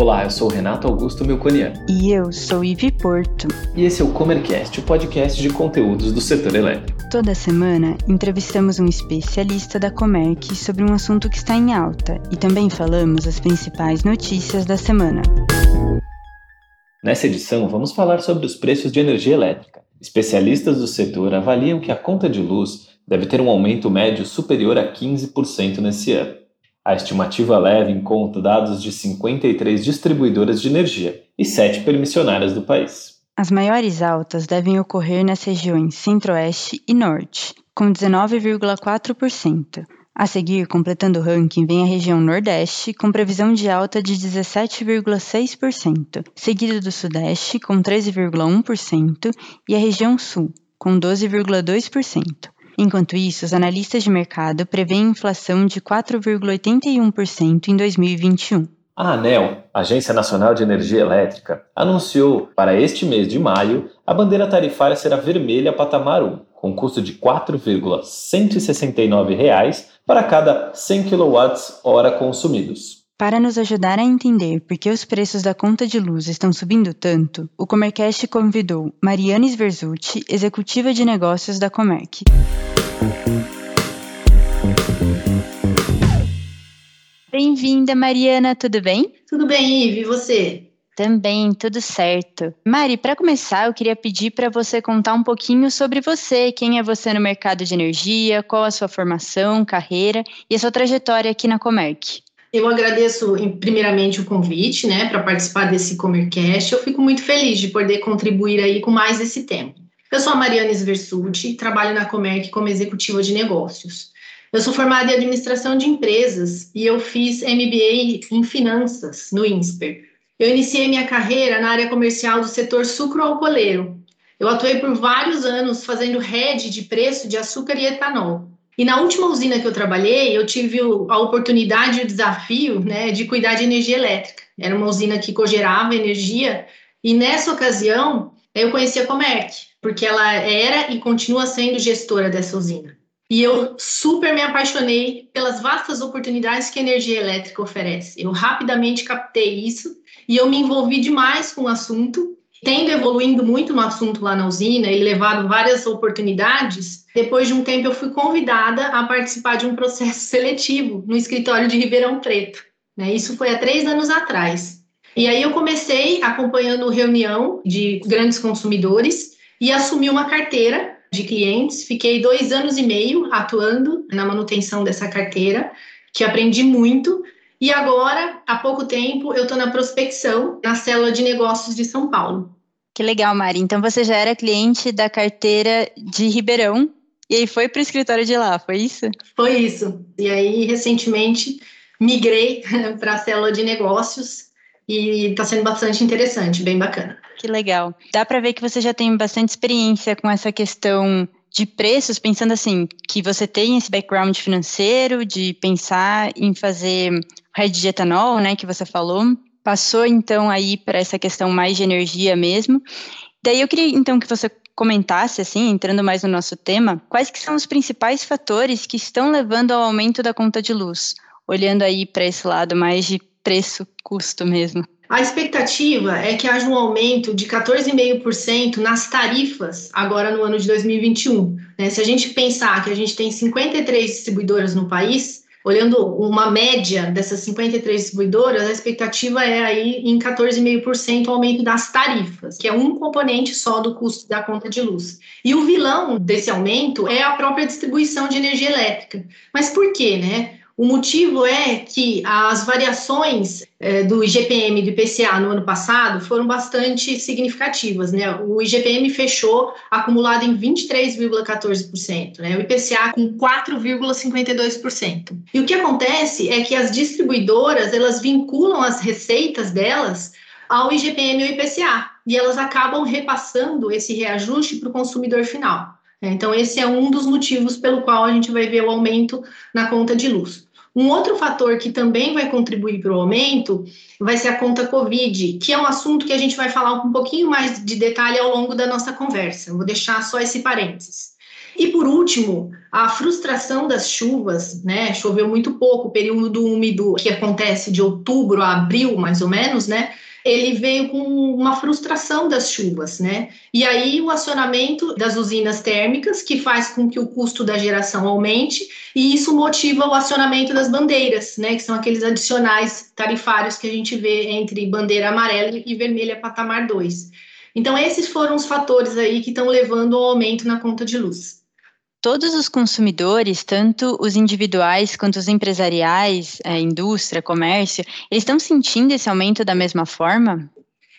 Olá, eu sou Renato Augusto Melconian. E eu sou Ivi Porto. E esse é o Comercast, o podcast de conteúdos do setor elétrico. Toda semana entrevistamos um especialista da Comerc sobre um assunto que está em alta e também falamos as principais notícias da semana. Nessa edição, vamos falar sobre os preços de energia elétrica. Especialistas do setor avaliam que a conta de luz deve ter um aumento médio superior a 15% nesse ano. A estimativa leva em conta dados de 53 distribuidoras de energia e 7 permissionárias do país. As maiores altas devem ocorrer nas regiões Centro-Oeste e Norte, com 19,4%. A seguir, completando o ranking, vem a região Nordeste, com previsão de alta de 17,6%, seguido do Sudeste, com 13,1%, e a região Sul, com 12,2%. Enquanto isso, os analistas de mercado prevêem inflação de 4,81% em 2021. A ANEL, Agência Nacional de Energia Elétrica, anunciou para este mês de maio a bandeira tarifária será vermelha patamar 1, com custo de R$ 4,169 para cada 100 kWh consumidos. Para nos ajudar a entender por que os preços da conta de luz estão subindo tanto, o Comercast convidou Mariana Sverzucci, executiva de negócios da Comerc. Bem-vinda, Mariana, tudo bem? Tudo bem, Ive, e você? Também, tudo certo. Mari, para começar, eu queria pedir para você contar um pouquinho sobre você, quem é você no mercado de energia, qual a sua formação, carreira e a sua trajetória aqui na Comerc. Eu agradeço primeiramente o convite, né, para participar desse Comercast. Eu fico muito feliz de poder contribuir aí com mais esse tema. Eu sou a Mariana Sversuti, trabalho na Comerc como executiva de negócios. Eu sou formada em administração de empresas e eu fiz MBA em finanças no INSPER. Eu iniciei minha carreira na área comercial do setor sucro-alcooleiro. Eu atuei por vários anos fazendo head de preço de açúcar e etanol. E na última usina que eu trabalhei, eu tive a oportunidade e o desafio né, de cuidar de energia elétrica. Era uma usina que cogerava energia, e nessa ocasião eu conheci a Comerc, porque ela era e continua sendo gestora dessa usina. E eu super me apaixonei pelas vastas oportunidades que a energia elétrica oferece. Eu rapidamente captei isso e eu me envolvi demais com o assunto Tendo evoluindo muito no assunto lá na usina e levado várias oportunidades, depois de um tempo eu fui convidada a participar de um processo seletivo no escritório de Ribeirão Preto. Né? Isso foi há três anos atrás. E aí eu comecei acompanhando reunião de grandes consumidores e assumi uma carteira de clientes. Fiquei dois anos e meio atuando na manutenção dessa carteira, que aprendi muito e agora, há pouco tempo, eu estou na prospecção na célula de negócios de São Paulo. Que legal, Mari. Então você já era cliente da carteira de Ribeirão e aí foi para o escritório de lá, foi isso? Foi isso. E aí, recentemente, migrei para a célula de negócios e está sendo bastante interessante, bem bacana. Que legal. Dá para ver que você já tem bastante experiência com essa questão de preços, pensando assim, que você tem esse background financeiro, de pensar em fazer rede de etanol, né, que você falou, passou então aí para essa questão mais de energia mesmo. Daí eu queria então que você comentasse, assim, entrando mais no nosso tema, quais que são os principais fatores que estão levando ao aumento da conta de luz, olhando aí para esse lado mais de preço-custo mesmo. A expectativa é que haja um aumento de 14,5% nas tarifas agora no ano de 2021. Né? Se a gente pensar que a gente tem 53 distribuidoras no país, olhando uma média dessas 53 distribuidoras, a expectativa é aí em 14,5% o aumento das tarifas, que é um componente só do custo da conta de luz. E o vilão desse aumento é a própria distribuição de energia elétrica. Mas por quê, né? O motivo é que as variações é, do IGPM e do IPCA no ano passado foram bastante significativas. Né? O IGPM fechou acumulado em 23,14%, né? o IPCA com 4,52%. E o que acontece é que as distribuidoras elas vinculam as receitas delas ao IGPM e ao IPCA, e elas acabam repassando esse reajuste para o consumidor final. Então, esse é um dos motivos pelo qual a gente vai ver o aumento na conta de luz. Um outro fator que também vai contribuir para o aumento vai ser a conta Covid, que é um assunto que a gente vai falar um pouquinho mais de detalhe ao longo da nossa conversa. vou deixar só esse parênteses. E por último, a frustração das chuvas, né? Choveu muito pouco, o período úmido que acontece de outubro a abril, mais ou menos, né? Ele veio com uma frustração das chuvas, né? E aí o acionamento das usinas térmicas, que faz com que o custo da geração aumente, e isso motiva o acionamento das bandeiras, né? Que são aqueles adicionais tarifários que a gente vê entre bandeira amarela e vermelha patamar 2. Então, esses foram os fatores aí que estão levando ao aumento na conta de luz todos os consumidores, tanto os individuais quanto os empresariais, a indústria, comércio, eles estão sentindo esse aumento da mesma forma?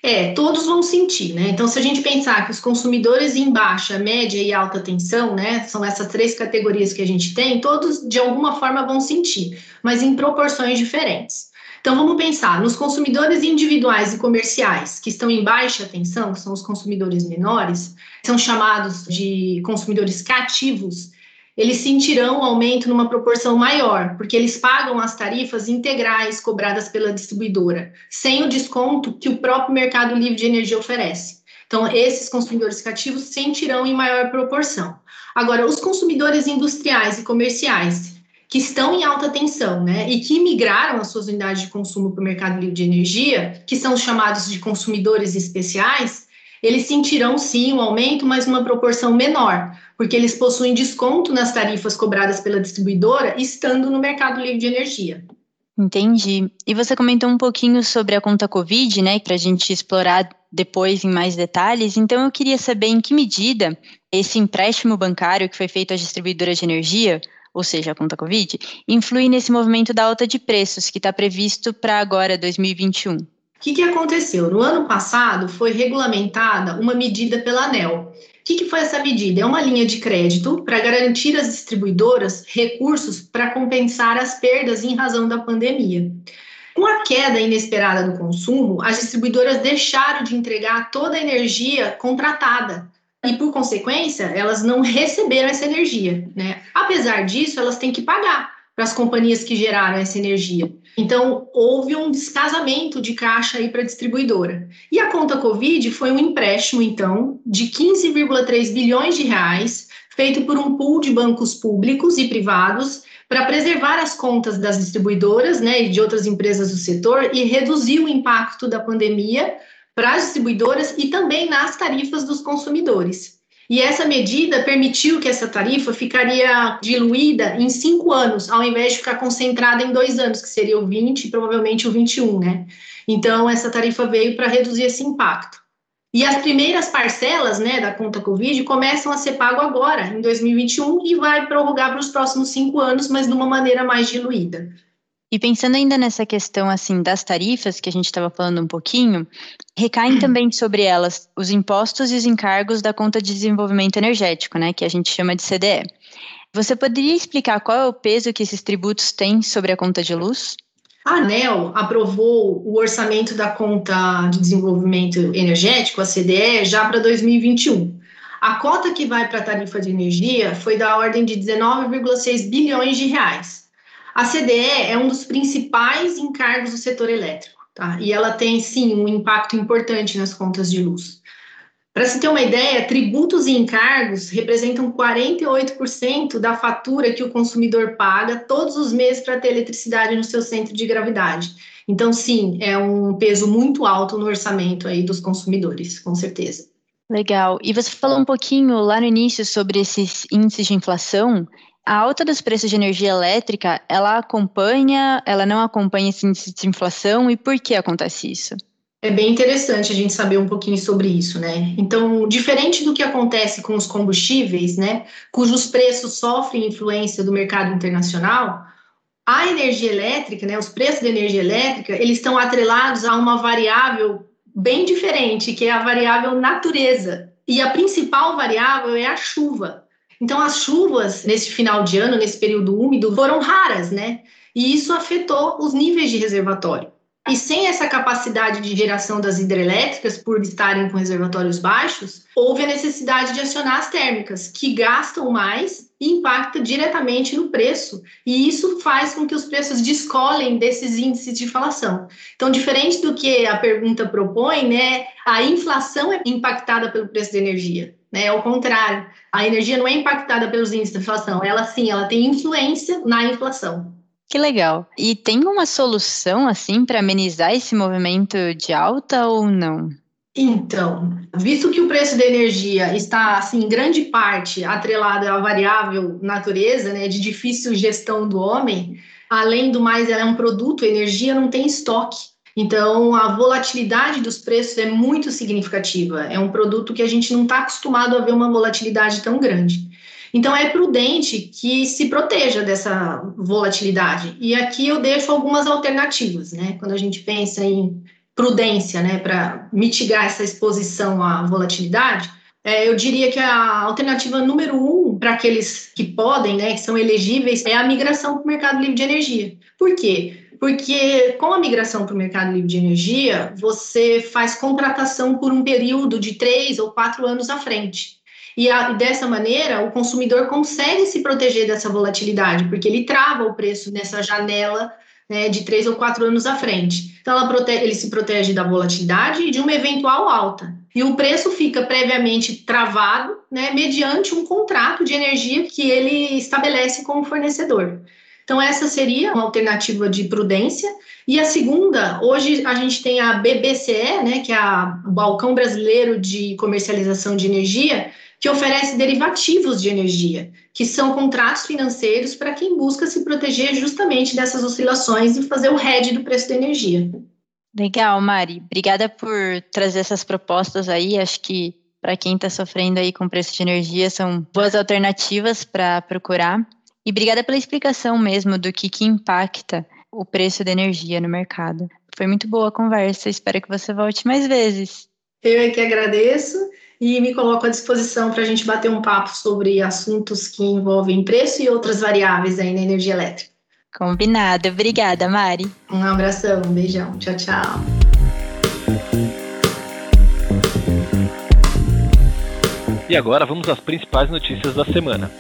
É, todos vão sentir, né? Então, se a gente pensar que os consumidores em baixa, média e alta tensão, né, são essas três categorias que a gente tem, todos de alguma forma vão sentir, mas em proporções diferentes. Então vamos pensar nos consumidores individuais e comerciais que estão em baixa tensão, que são os consumidores menores, são chamados de consumidores cativos. Eles sentirão um aumento numa proporção maior, porque eles pagam as tarifas integrais cobradas pela distribuidora, sem o desconto que o próprio Mercado Livre de Energia oferece. Então, esses consumidores cativos sentirão em maior proporção. Agora, os consumidores industriais e comerciais, que estão em alta tensão, né, e que migraram as suas unidades de consumo para o mercado livre de energia, que são os chamados de consumidores especiais, eles sentirão sim um aumento, mas uma proporção menor, porque eles possuem desconto nas tarifas cobradas pela distribuidora, estando no mercado livre de energia. Entendi. E você comentou um pouquinho sobre a conta Covid, né, para a gente explorar depois em mais detalhes. Então, eu queria saber em que medida esse empréstimo bancário que foi feito às distribuidoras de energia ou seja, a conta Covid, influi nesse movimento da alta de preços que está previsto para agora, 2021? O que, que aconteceu? No ano passado foi regulamentada uma medida pela ANEL. O que, que foi essa medida? É uma linha de crédito para garantir às distribuidoras recursos para compensar as perdas em razão da pandemia. Com a queda inesperada do consumo, as distribuidoras deixaram de entregar toda a energia contratada e, por consequência, elas não receberam essa energia. Né? Apesar disso, elas têm que pagar para as companhias que geraram essa energia. Então, houve um descasamento de caixa aí para a distribuidora. E a conta Covid foi um empréstimo, então, de 15,3 bilhões de reais, feito por um pool de bancos públicos e privados para preservar as contas das distribuidoras né, e de outras empresas do setor e reduzir o impacto da pandemia para as distribuidoras e também nas tarifas dos consumidores. E essa medida permitiu que essa tarifa ficaria diluída em cinco anos, ao invés de ficar concentrada em dois anos, que seria o 20 e provavelmente o 21, né? Então, essa tarifa veio para reduzir esse impacto. E as primeiras parcelas né, da conta Covid começam a ser pago agora, em 2021, e vai prorrogar para os próximos cinco anos, mas de uma maneira mais diluída. E pensando ainda nessa questão assim das tarifas que a gente estava falando um pouquinho, recaem uhum. também sobre elas os impostos e os encargos da conta de desenvolvimento energético, né, que a gente chama de CDE. Você poderia explicar qual é o peso que esses tributos têm sobre a conta de luz? A ANEL aprovou o orçamento da conta de desenvolvimento energético, a CDE, já para 2021. A cota que vai para a tarifa de energia foi da ordem de 19,6 bilhões de reais. A CDE é um dos principais encargos do setor elétrico, tá? E ela tem sim um impacto importante nas contas de luz. Para se ter uma ideia, tributos e encargos representam 48% da fatura que o consumidor paga todos os meses para ter eletricidade no seu centro de gravidade. Então, sim, é um peso muito alto no orçamento aí dos consumidores, com certeza. Legal. E você falou um pouquinho lá no início sobre esses índices de inflação. A alta dos preços de energia elétrica, ela acompanha, ela não acompanha esse índice de inflação e por que acontece isso? É bem interessante a gente saber um pouquinho sobre isso, né? Então, diferente do que acontece com os combustíveis, né, cujos preços sofrem influência do mercado internacional, a energia elétrica, né, os preços da energia elétrica, eles estão atrelados a uma variável bem diferente, que é a variável natureza. E a principal variável é a chuva. Então, as chuvas nesse final de ano, nesse período úmido, foram raras, né? E isso afetou os níveis de reservatório. E sem essa capacidade de geração das hidrelétricas, por estarem com reservatórios baixos, houve a necessidade de acionar as térmicas, que gastam mais e impacta diretamente no preço. E isso faz com que os preços descolem desses índices de inflação. Então, diferente do que a pergunta propõe, né, a inflação é impactada pelo preço da energia. Né? Ao contrário, a energia não é impactada pelos índices de inflação, ela sim, ela tem influência na inflação. Que legal. E tem uma solução assim para amenizar esse movimento de alta ou não? Então, visto que o preço da energia está, assim, em grande parte atrelado à variável natureza, né, de difícil gestão do homem, além do mais, ela é um produto, energia não tem estoque. Então, a volatilidade dos preços é muito significativa. É um produto que a gente não está acostumado a ver uma volatilidade tão grande. Então, é prudente que se proteja dessa volatilidade. E aqui eu deixo algumas alternativas, né? Quando a gente pensa em prudência, né, para mitigar essa exposição à volatilidade, é, eu diria que a alternativa número um para aqueles que podem, né, que são elegíveis, é a migração para o mercado livre de energia. Por quê? Porque com a migração para o mercado livre de energia, você faz contratação por um período de três ou quatro anos à frente. E a, dessa maneira, o consumidor consegue se proteger dessa volatilidade, porque ele trava o preço nessa janela né, de três ou quatro anos à frente. Então, protege, ele se protege da volatilidade e de uma eventual alta. E o preço fica previamente travado, né, mediante um contrato de energia que ele estabelece com o fornecedor. Então, essa seria uma alternativa de prudência. E a segunda, hoje a gente tem a BBCE, né, que é o Balcão Brasileiro de Comercialização de Energia, que oferece derivativos de energia, que são contratos financeiros para quem busca se proteger justamente dessas oscilações e fazer o hedge do preço da energia. Legal, Mari. Obrigada por trazer essas propostas aí. Acho que para quem está sofrendo aí com preço de energia são boas alternativas para procurar. E obrigada pela explicação mesmo do que, que impacta o preço da energia no mercado. Foi muito boa a conversa. Espero que você volte mais vezes. Eu é que agradeço e me coloco à disposição para a gente bater um papo sobre assuntos que envolvem preço e outras variáveis aí na energia elétrica. Combinado. Obrigada, Mari. Um abração, um beijão. Tchau, tchau. E agora vamos às principais notícias da semana.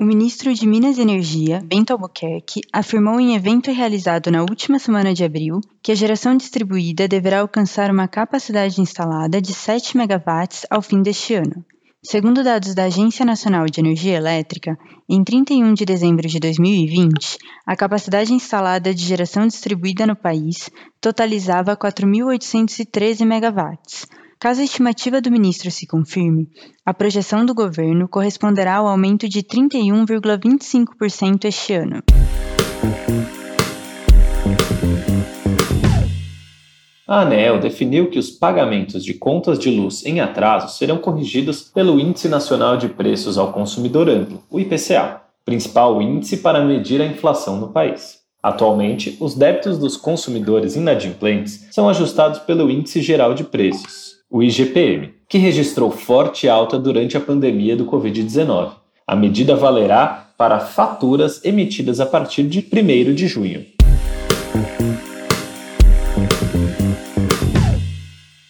O ministro de Minas e Energia, Bento Albuquerque, afirmou em evento realizado na última semana de abril que a geração distribuída deverá alcançar uma capacidade instalada de 7 megawatts ao fim deste ano. Segundo dados da Agência Nacional de Energia Elétrica, em 31 de dezembro de 2020, a capacidade instalada de geração distribuída no país totalizava 4.813 megawatts, Caso a estimativa do ministro se confirme, a projeção do governo corresponderá ao aumento de 31,25% este ano. A ANEL definiu que os pagamentos de contas de luz em atraso serão corrigidos pelo Índice Nacional de Preços ao Consumidor Amplo, o IPCA, principal índice para medir a inflação no país. Atualmente, os débitos dos consumidores inadimplentes são ajustados pelo Índice Geral de Preços, o IGPM, que registrou forte alta durante a pandemia do Covid-19. A medida valerá para faturas emitidas a partir de 1 de junho.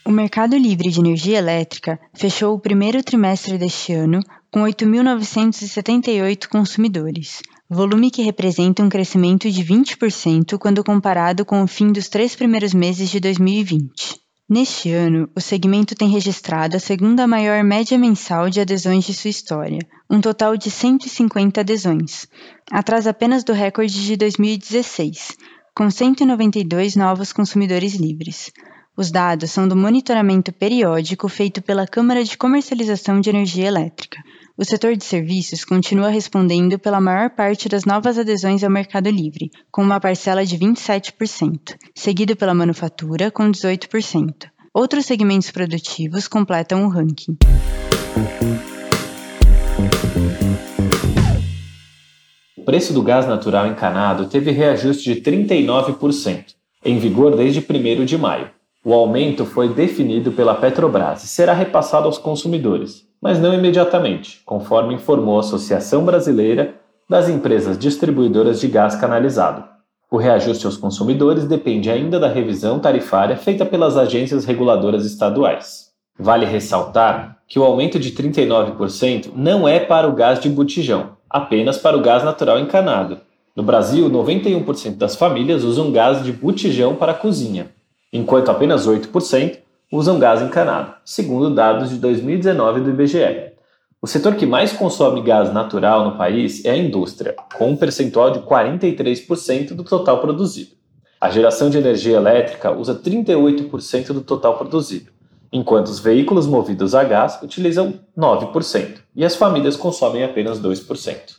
O mercado livre de energia elétrica fechou o primeiro trimestre deste ano com 8.978 consumidores, volume que representa um crescimento de 20% quando comparado com o fim dos três primeiros meses de 2020. Neste ano, o segmento tem registrado a segunda maior média mensal de adesões de sua história, um total de 150 adesões, atrás apenas do recorde de 2016, com 192 novos consumidores livres. Os dados são do monitoramento periódico feito pela Câmara de Comercialização de Energia Elétrica. O setor de serviços continua respondendo pela maior parte das novas adesões ao Mercado Livre, com uma parcela de 27%, seguido pela manufatura, com 18%. Outros segmentos produtivos completam o ranking. O preço do gás natural encanado teve reajuste de 39%, em vigor desde 1 de maio. O aumento foi definido pela Petrobras e será repassado aos consumidores, mas não imediatamente, conforme informou a Associação Brasileira das Empresas Distribuidoras de Gás Canalizado. O reajuste aos consumidores depende ainda da revisão tarifária feita pelas agências reguladoras estaduais. Vale ressaltar que o aumento de 39% não é para o gás de botijão, apenas para o gás natural encanado. No Brasil, 91% das famílias usam gás de botijão para a cozinha, enquanto apenas 8% usam gás encanado, segundo dados de 2019 do IBGE. O setor que mais consome gás natural no país é a indústria, com um percentual de 43% do total produzido. A geração de energia elétrica usa 38% do total produzido, enquanto os veículos movidos a gás utilizam 9% e as famílias consomem apenas 2%.